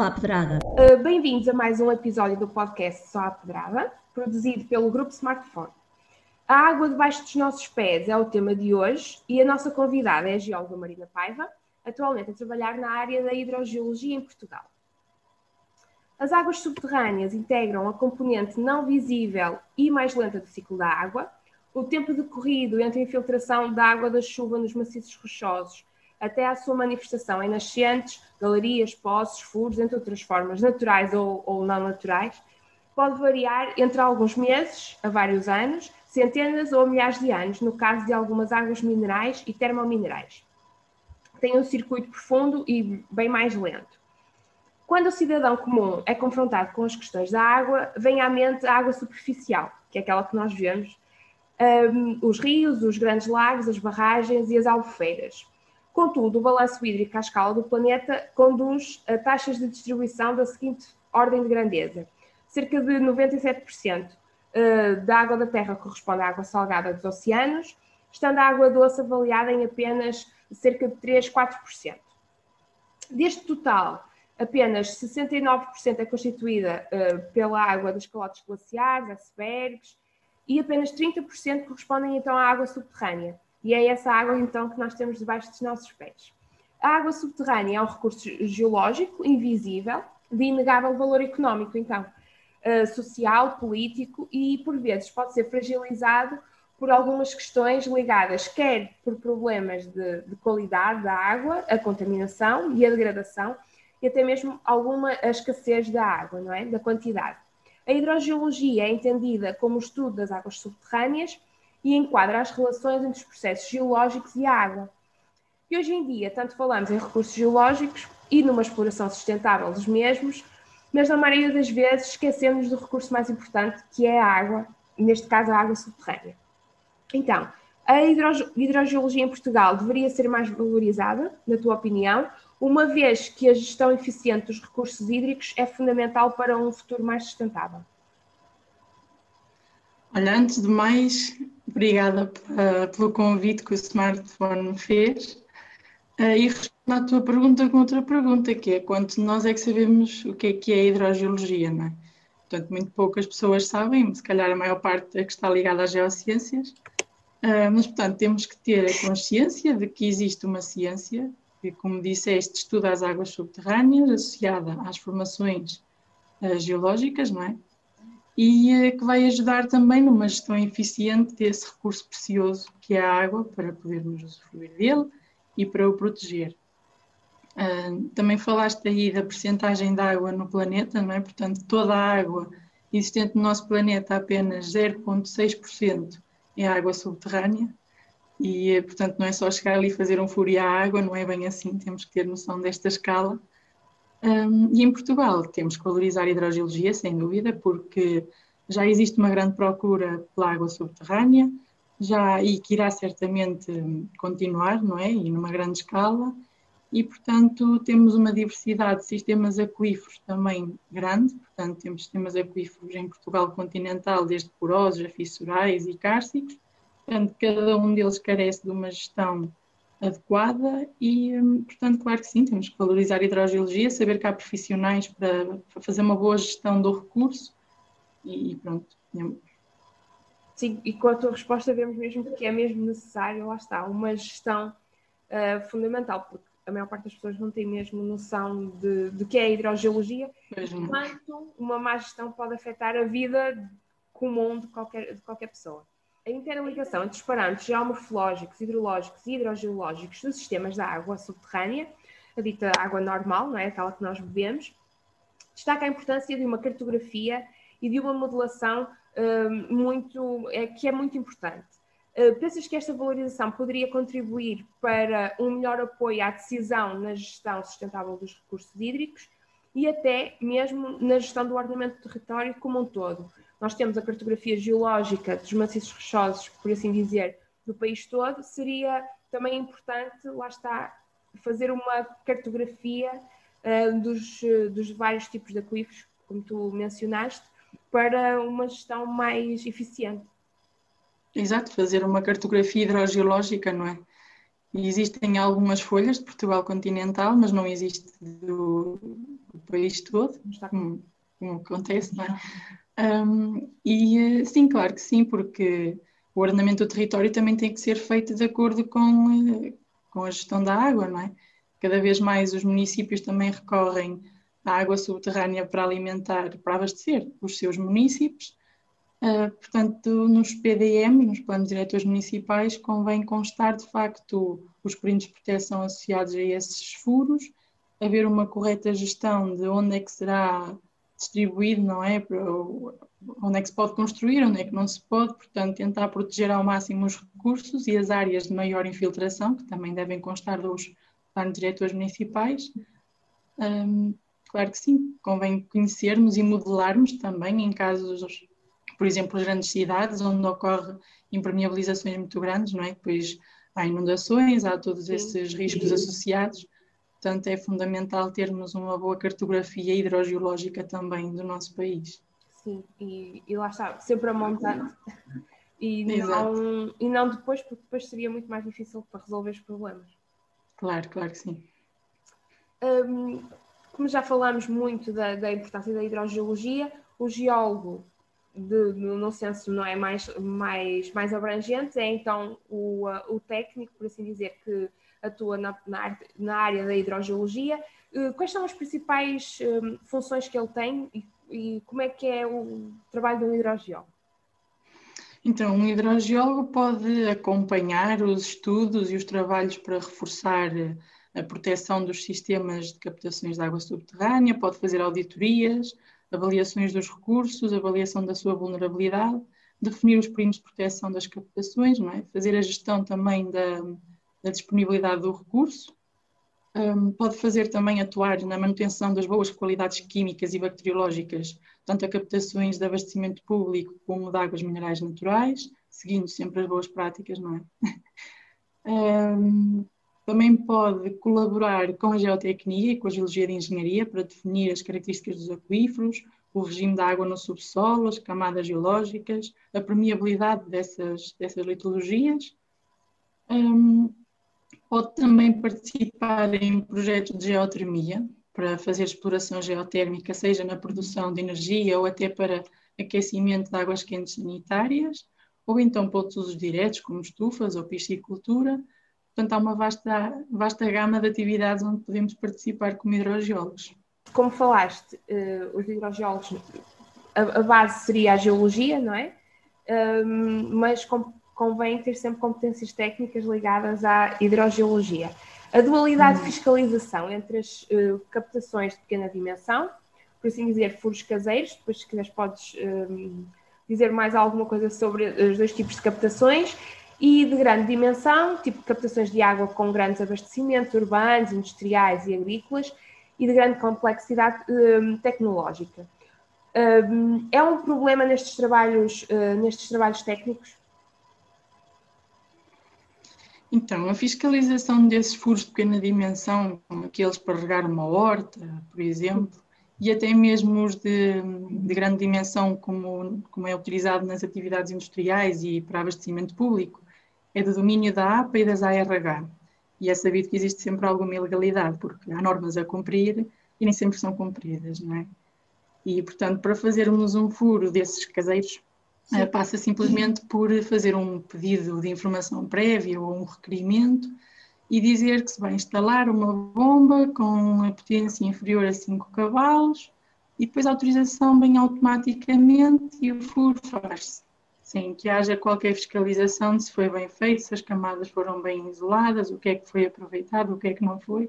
Só a Pedrada. Uh, Bem-vindos a mais um episódio do podcast Só a Pedrada, produzido pelo Grupo Smartphone. A água debaixo dos nossos pés é o tema de hoje e a nossa convidada é a geóloga Marina Paiva, atualmente a trabalhar na área da hidrogeologia em Portugal. As águas subterrâneas integram a componente não visível e mais lenta do ciclo da água, o tempo decorrido entre a infiltração da água da chuva nos maciços rochosos até à sua manifestação em nascentes, galerias, poços, furos, entre outras formas naturais ou, ou não naturais, pode variar entre alguns meses a vários anos, centenas ou milhares de anos, no caso de algumas águas minerais e termominerais. Tem um circuito profundo e bem mais lento. Quando o cidadão comum é confrontado com as questões da água, vem à mente a água superficial, que é aquela que nós vemos, um, os rios, os grandes lagos, as barragens e as albufeiras. Contudo, o balanço hídrico à escala do planeta conduz a taxas de distribuição da seguinte ordem de grandeza: cerca de 97% uh, da água da Terra corresponde à água salgada dos oceanos, estando a água doce avaliada em apenas cerca de 3, 4%. Deste total, apenas 69% é constituída uh, pela água dos calotes glaciares, icebergs, e apenas 30% correspondem então à água subterrânea. E é essa água então que nós temos debaixo dos nossos pés. A água subterrânea é um recurso geológico invisível, de inegável valor económico, então, uh, social, político e, por vezes, pode ser fragilizado por algumas questões ligadas, quer por problemas de, de qualidade da água, a contaminação e a degradação, e até mesmo alguma escassez da água, não é? Da quantidade. A hidrogeologia é entendida como o estudo das águas subterrâneas e enquadra as relações entre os processos geológicos e a água. E hoje em dia, tanto falamos em recursos geológicos e numa exploração sustentável dos mesmos, mas na maioria das vezes esquecemos do recurso mais importante, que é a água, neste caso a água subterrânea. Então, a hidrogeologia em Portugal deveria ser mais valorizada, na tua opinião, uma vez que a gestão eficiente dos recursos hídricos é fundamental para um futuro mais sustentável. Olha, antes de mais, obrigada pelo convite que o smartphone me fez. Uh, e respondo à tua pergunta com outra pergunta, que é quanto nós é que sabemos o que é que é hidrogeologia, não é? Portanto, muito poucas pessoas sabem, se calhar a maior parte é que está ligada às geociências, uh, mas, portanto, temos que ter a consciência de que existe uma ciência que, como disseste, estuda as águas subterrâneas associada às formações geológicas, não é? E uh, que vai ajudar também numa gestão eficiente desse recurso precioso que é a água, para podermos usufruir dele e para o proteger. Uh, também falaste aí da percentagem de água no planeta, não é? Portanto, toda a água existente no nosso planeta, apenas 0,6% é água subterrânea, e, portanto, não é só chegar ali e fazer um furo à água, não é bem assim, temos que ter noção desta escala. Um, e em Portugal temos que valorizar a hidrogeologia, sem dúvida, porque já existe uma grande procura pela água subterrânea, já e que irá certamente continuar, não é? E numa grande escala. E, portanto, temos uma diversidade de sistemas aquíferos também grande, portanto, temos sistemas aquíferos em Portugal continental, desde porosos a fissurais e cárcicos, Portanto, cada um deles carece de uma gestão adequada e, hum, portanto, claro que sim, temos que valorizar a hidrogeologia, saber que há profissionais para, para fazer uma boa gestão do recurso e, pronto. Sim, e com a tua resposta vemos mesmo que é mesmo necessário, lá está, uma gestão uh, fundamental, porque a maior parte das pessoas não tem mesmo noção de, de que é a hidrogeologia, quanto uma má gestão pode afetar a vida comum de qualquer, de qualquer pessoa. A interligação entre os parâmetros geomorfológicos, hidrológicos e hidrogeológicos dos sistemas da água subterrânea, a dita água normal, não é? aquela que nós bebemos, destaca a importância de uma cartografia e de uma modelação uh, muito, é, que é muito importante. Uh, pensas que esta valorização poderia contribuir para um melhor apoio à decisão na gestão sustentável dos recursos hídricos e até mesmo na gestão do ordenamento do território como um todo? nós temos a cartografia geológica dos maciços rochosos, por assim dizer, do país todo, seria também importante, lá está, fazer uma cartografia uh, dos, dos vários tipos de aquíferos, como tu mencionaste, para uma gestão mais eficiente. Exato, fazer uma cartografia hidrogeológica, não é? Existem algumas folhas de Portugal continental, mas não existe do, país todo, como, como acontece, não é? Um, e sim, claro que sim, porque o ordenamento do território também tem que ser feito de acordo com, com a gestão da água, não é? Cada vez mais os municípios também recorrem à água subterrânea para alimentar, para abastecer os seus municípios. Uh, portanto, nos PDM, nos planos diretores municipais, convém constar de facto os perímetros de proteção associados a esses furos, haver uma correta gestão de onde é que será distribuído, não é? Onde é que se pode construir, onde é que não se pode, portanto, tentar proteger ao máximo os recursos e as áreas de maior infiltração, que também devem constar dos planos diretores municipais. Um, claro que sim, convém conhecermos e modelarmos também em casos, por exemplo, as grandes cidades, onde ocorre impermeabilizações muito grandes, não é? Depois há inundações, há todos esses riscos associados Portanto, é fundamental termos uma boa cartografia hidrogeológica também do nosso país. Sim, e, e lá está, sempre a montar. E não, e não depois, porque depois seria muito mais difícil para resolver os problemas. Claro, claro que sim. Um, como já falámos muito da, da, importância da hidrogeologia, o geólogo, de, no senso não é mais, mais, mais abrangente, é então o, o técnico, por assim dizer, que atua na, na, na área da hidrogeologia. Uh, quais são as principais um, funções que ele tem e, e, como é que é o trabalho de um hidrogeólogo? Então, um hidrogeólogo pode acompanhar os estudos e os trabalhos para reforçar a proteção dos sistemas de captações de água subterrânea, pode fazer auditorias, avaliações dos recursos, avaliação da sua vulnerabilidade, definir os perímetros de proteção das captações, é? fazer a gestão também da, da disponibilidade do recurso. Um, pode fazer também atuar na manutenção das boas qualidades químicas e bacteriológicas, tanto a captações de abastecimento público como de águas minerais naturais, seguindo sempre as boas práticas, não é? um, também pode colaborar com a geotecnia e com a geologia de engenharia para definir as características dos aquíferos, o regime da água no subsolo, as camadas geológicas, a permeabilidade dessas, dessas litologias. Um, Pode também participar em projetos de geotermia, para fazer exploração geotérmica, seja na produção de energia ou até para aquecimento de águas quentes sanitárias, ou então para outros usos diretos, como estufas ou piscicultura. Portanto, há uma vasta, vasta gama de atividades onde podemos participar como hidrogeólogos. Como falaste, uh, os hidrogeólogos, a, a, base seria a geologia, não é? Um, mas com, convém ter sempre competências técnicas ligadas à hidrogeologia. A dualidade de fiscalização entre as uh, captações de pequena dimensão, por assim dizer, furos caseiros, depois se quiseres podes um, dizer mais alguma coisa sobre os dois tipos de captações, e de grande dimensão, tipo captações de água com grandes abastecimentos urbanos, industriais e agrícolas, e de grande complexidade um, tecnológica. Um, é um problema nestes trabalhos, uh, nestes trabalhos técnicos? Então, a fiscalização desses furos de pequena dimensão, como aqueles para regar uma horta, por exemplo, e até mesmo os de, de grande dimensão, como, como é utilizado nas atividades industriais e para abastecimento público, é do domínio da APA e das ARH. E é sabido que existe sempre alguma ilegalidade, porque há normas a cumprir e nem sempre são cumpridas, não é? E, portanto, para fazermos um furo desses caseiros, Sim. Passa simplesmente por fazer um pedido de informação prévia ou um requerimento e dizer que se vai instalar uma bomba com uma potência inferior a 5 cavalos e depois a autorização vem automaticamente e o furo faz-se. Sem que haja qualquer fiscalização de se foi bem feito, se as camadas foram bem isoladas, o que é que foi aproveitado, o que é que não foi.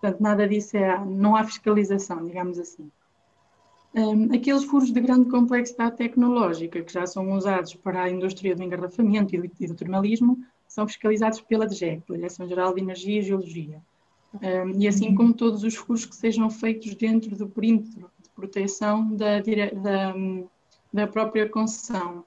Portanto, nada disso é, não há fiscalização, digamos assim. Um, aqueles furos de grande complexidade tecnológica que já são usados para a indústria do engarrafamento e do, termalismo são fiscalizados pela DGEC, pela Direção-Geral de Energia e Geologia. Um, e assim como todos os furos que sejam feitos dentro do perímetro de proteção da, da, da própria concessão.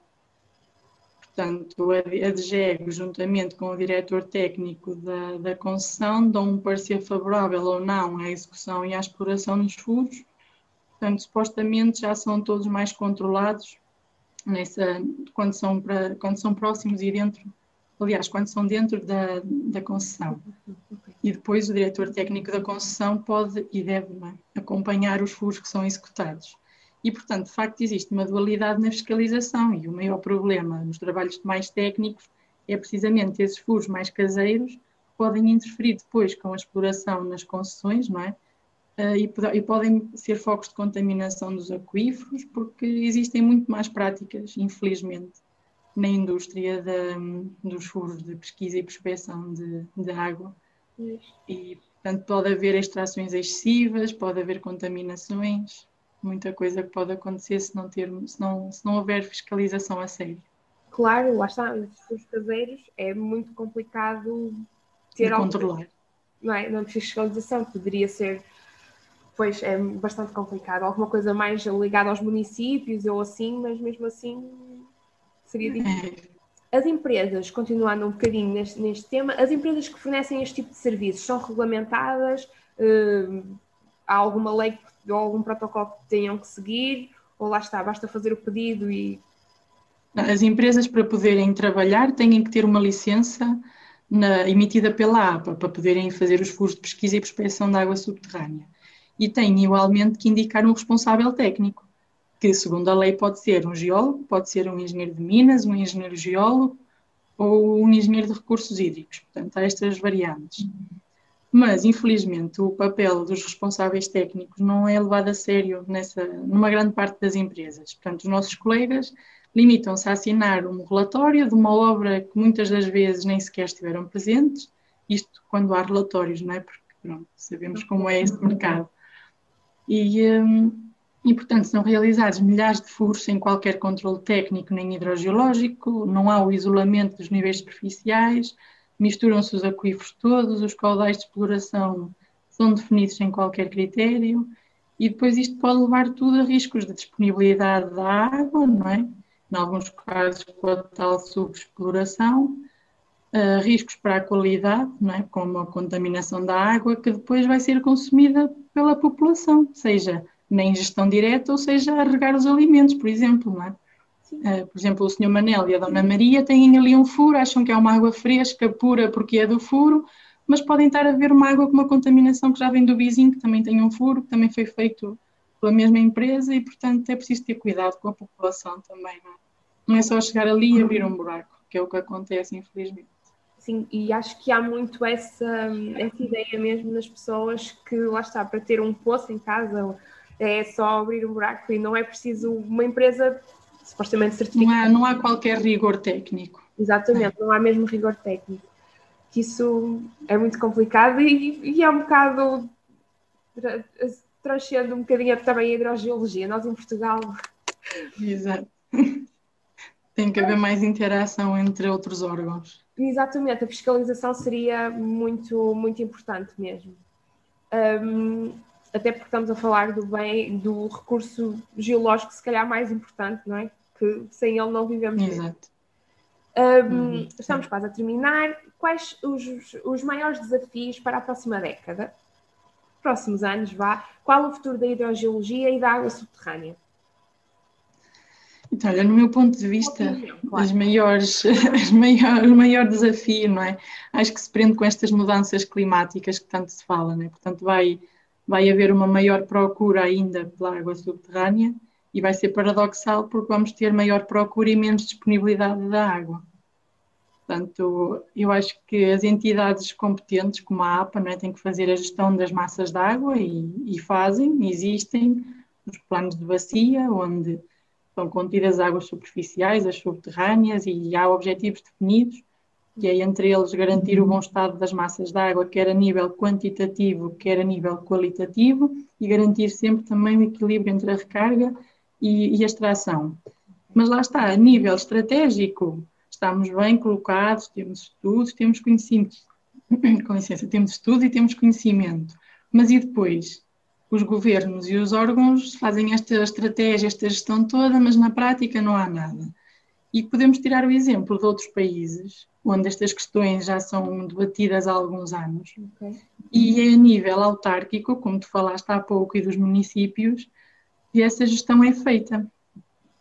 Portanto, a, a DGEG, juntamente com o diretor técnico da, da concessão, dão um parecer favorável ou não à execução e à exploração dos furos, Portanto, supostamente já são todos mais controlados nessa, quando, são quando são próximos e dentro, aliás, quando são dentro da, da concessão. e depois o diretor técnico da concessão pode e deve é? acompanhar os furos que são executados. E, portanto, de facto, existe uma dualidade na fiscalização e o maior problema nos trabalhos mais técnicos é precisamente esses furos mais caseiros que podem interferir depois com a exploração nas concessões, não é? Uh, e, e, podem ser focos de contaminação dos aquíferos, porque existem muito mais práticas, infelizmente, na indústria de, dos furos de pesquisa e prospecção de, de água. E, portanto, pode haver extrações excessivas, pode haver contaminações, muita coisa que pode acontecer se não, ter, se não, se não houver fiscalização a sério. Claro, lá está, nos furos caseiros é muito complicado ter algo. Controlar. Não é? Não fiscalização, poderia ser pois é bastante complicado. Alguma coisa mais ligada aos municípios ou assim, mas mesmo assim seria difícil. As empresas, continuando um bocadinho neste, neste tema, as empresas que fornecem este tipo de serviços são regulamentadas? Uh, há alguma lei ou algum protocolo que tenham que seguir? Ou lá está, basta fazer o pedido e. As empresas, para poderem trabalhar, têm que ter uma licença na, emitida pela APA para poderem fazer os furos de pesquisa e prospecção de água subterrânea. E têm igualmente que indicar um responsável técnico que, segundo a lei, pode ser um geólogo, pode ser um engenheiro de minas, um engenheiro geólogo ou um engenheiro de recursos hídricos. Portanto, há estas variantes. Mas, infelizmente, o papel dos responsáveis técnicos não é levado a sério nessa, numa grande parte das empresas. Portanto, os nossos colegas limitam-se a assinar um relatório de uma obra que muitas das vezes nem sequer estiveram presentes, isto quando há relatórios, não é? Porque pronto, sabemos como é esse mercado. E, um, e, portanto, são realizados milhares de furos sem qualquer controle técnico nem hidrogeológico, não há o isolamento dos níveis superficiais, misturam-se os aquíferos todos, os caudais de exploração são definidos sem qualquer critério, e depois isto pode levar tudo a riscos de disponibilidade da água, não é? Em alguns casos, com a tal subexploração, uh, riscos para a qualidade, é? como a contaminação da água, que depois vai ser consumida pela população, seja na ingestão direta, ou seja, a regar os alimentos, por exemplo, é? Uh, por exemplo, o Sr. Manel e a Dona Maria têm ali um furo, acham que é uma água fresca, pura, porque é do furo, mas podem estar a ver uma água com uma contaminação que já vem do vizinho, que também tem um furo, que também foi feito pela mesma empresa e, portanto, é preciso ter cuidado com a população também, não é? Não é só chegar ali e abrir um buraco, que é o que acontece, infelizmente. Sim, e acho que há muito essa, essa ideia mesmo nas pessoas que, lá está, para ter um poço em casa é só abrir um buraco e não é preciso uma empresa supostamente certificada. Não há, não há qualquer rigor técnico. Exatamente, não há mesmo rigor técnico. Que isso é muito complicado e, e é um bocado transcende um bocadinho também a hidrogeologia. Nós em Portugal. Exato. Tem que haver mais interação entre outros órgãos. Exatamente, a fiscalização seria muito, muito importante mesmo. Um, até porque estamos a falar do bem, do recurso geológico, se calhar mais importante, não é? Que sem ele não vivemos. Exato. Um, uhum. Estamos quase a terminar. Quais os, os maiores desafios para a próxima década? Próximos anos, vá. Qual o futuro da hidrogeologia e da água subterrânea? Então, olha, no meu ponto de vista, opinião, claro. as maiores, as maior, o maior desafio, não é? Acho que se prende com estas mudanças climáticas que tanto se fala, não é? Portanto, vai vai haver uma maior procura ainda pela água subterrânea e vai ser paradoxal porque vamos ter maior procura e menos disponibilidade da água. Portanto, eu acho que as entidades competentes, como a APA, não é, têm que fazer a gestão das massas de água e, e fazem, existem os planos de bacia, onde são contidas águas superficiais, as subterrâneas, e há objetivos definidos que é entre eles garantir o bom estado das massas de água, quer a nível quantitativo, quer a nível qualitativo, e garantir sempre também o equilíbrio entre a recarga e, e a extração. Mas lá está, a nível estratégico, estamos bem colocados, temos estudos, temos conhecimento, com licença, temos estudo e temos conhecimento. Mas e depois? Os governos e os órgãos fazem esta estratégia, esta gestão toda, mas na prática não há nada. E podemos tirar o exemplo de outros países, onde estas questões já são debatidas há alguns anos. Okay. E é a nível autárquico, como tu falaste há pouco, e dos municípios, que essa gestão é feita.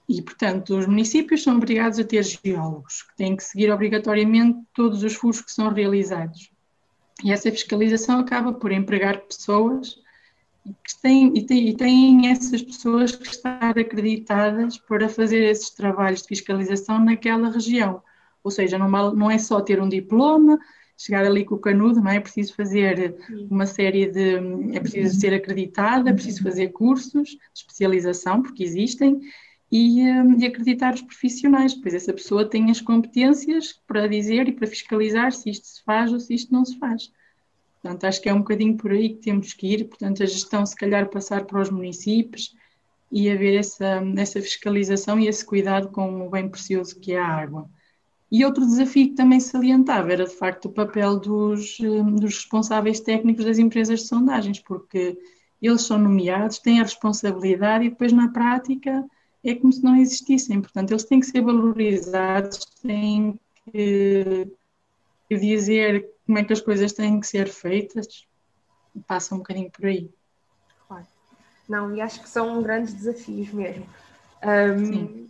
E, portanto, os municípios são obrigados a ter geólogos, que têm que seguir obrigatoriamente todos os furos que são realizados. E essa fiscalização acaba por empregar pessoas que têm, e, têm, e têm essas pessoas que estar acreditadas para fazer esses trabalhos de fiscalização naquela região. Ou seja, não, não é só ter um diploma, chegar ali com o canudo, não é? É preciso fazer uma série de. É preciso ser acreditada, é preciso fazer cursos de especialização, porque existem, e, e acreditar os profissionais, pois essa pessoa tem as competências para dizer e para fiscalizar se isto se faz ou se isto não se faz. Portanto, acho que é um bocadinho por aí que temos que ir. Portanto, a gestão, se calhar, passar para os municípios e haver essa, essa fiscalização e esse cuidado com o bem precioso que é a água. E outro desafio que também salientava era, de facto, o papel dos, dos responsáveis técnicos das empresas de sondagens, porque eles são nomeados, têm a responsabilidade e depois, na prática, é como se não existissem. Portanto, eles têm que ser valorizados, têm que dizer como é que as coisas têm que ser feitas, passa um bocadinho por aí. Claro. Não, e acho que são grandes desafios mesmo. Um,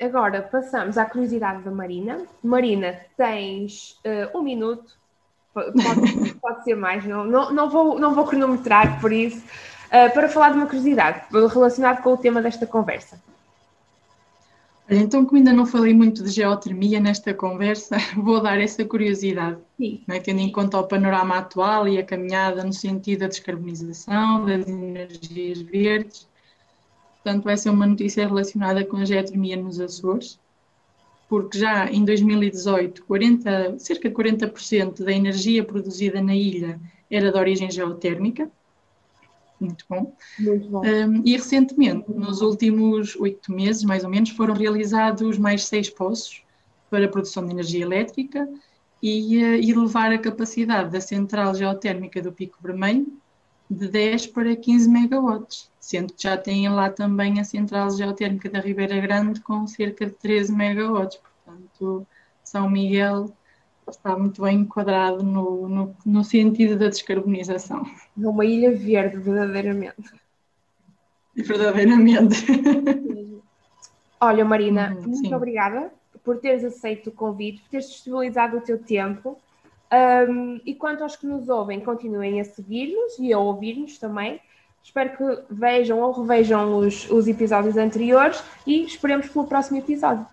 agora passamos à curiosidade da Marina. Marina, tens uh, um minuto, pode, pode, ser mais, não, não, não, vou, não vou cronometrar por isso, uh, para falar de uma curiosidade relacionada com o tema desta conversa. Então, como ainda não falei muito de geotermia nesta conversa, vou dar essa curiosidade, é? tendo em conta o panorama atual e a caminhada no sentido da descarbonização, das energias verdes. Portanto, vai ser uma notícia relacionada com a geotermia nos Açores, porque já em 2018, 40, cerca de 40% da energia produzida na ilha era de origem geotérmica muito bom. Muito bom. Um, e recentemente, nos últimos oito meses, mais ou menos, foram realizados mais seis poços para a produção de energia elétrica e, uh, e elevar a capacidade da central geotérmica do Pico Vermelho de 10 para 15 megawatts, sendo que já têm lá também a central geotérmica da Ribeira Grande com cerca de 13 megawatts. Portanto, São Miguel está muito bem enquadrado no, no, no sentido da descarbonização. É uma ilha verde, verdadeiramente. Verdadeiramente. Olha, Marina, uhum, muito sim. obrigada por teres aceito o convite, por teres disponibilizado o teu tempo. Um, e quanto aos que nos ouvem, continuem a seguir-nos e a ouvir-nos também. Espero que vejam ou revejam os, os episódios anteriores e esperemos pelo próximo episódio.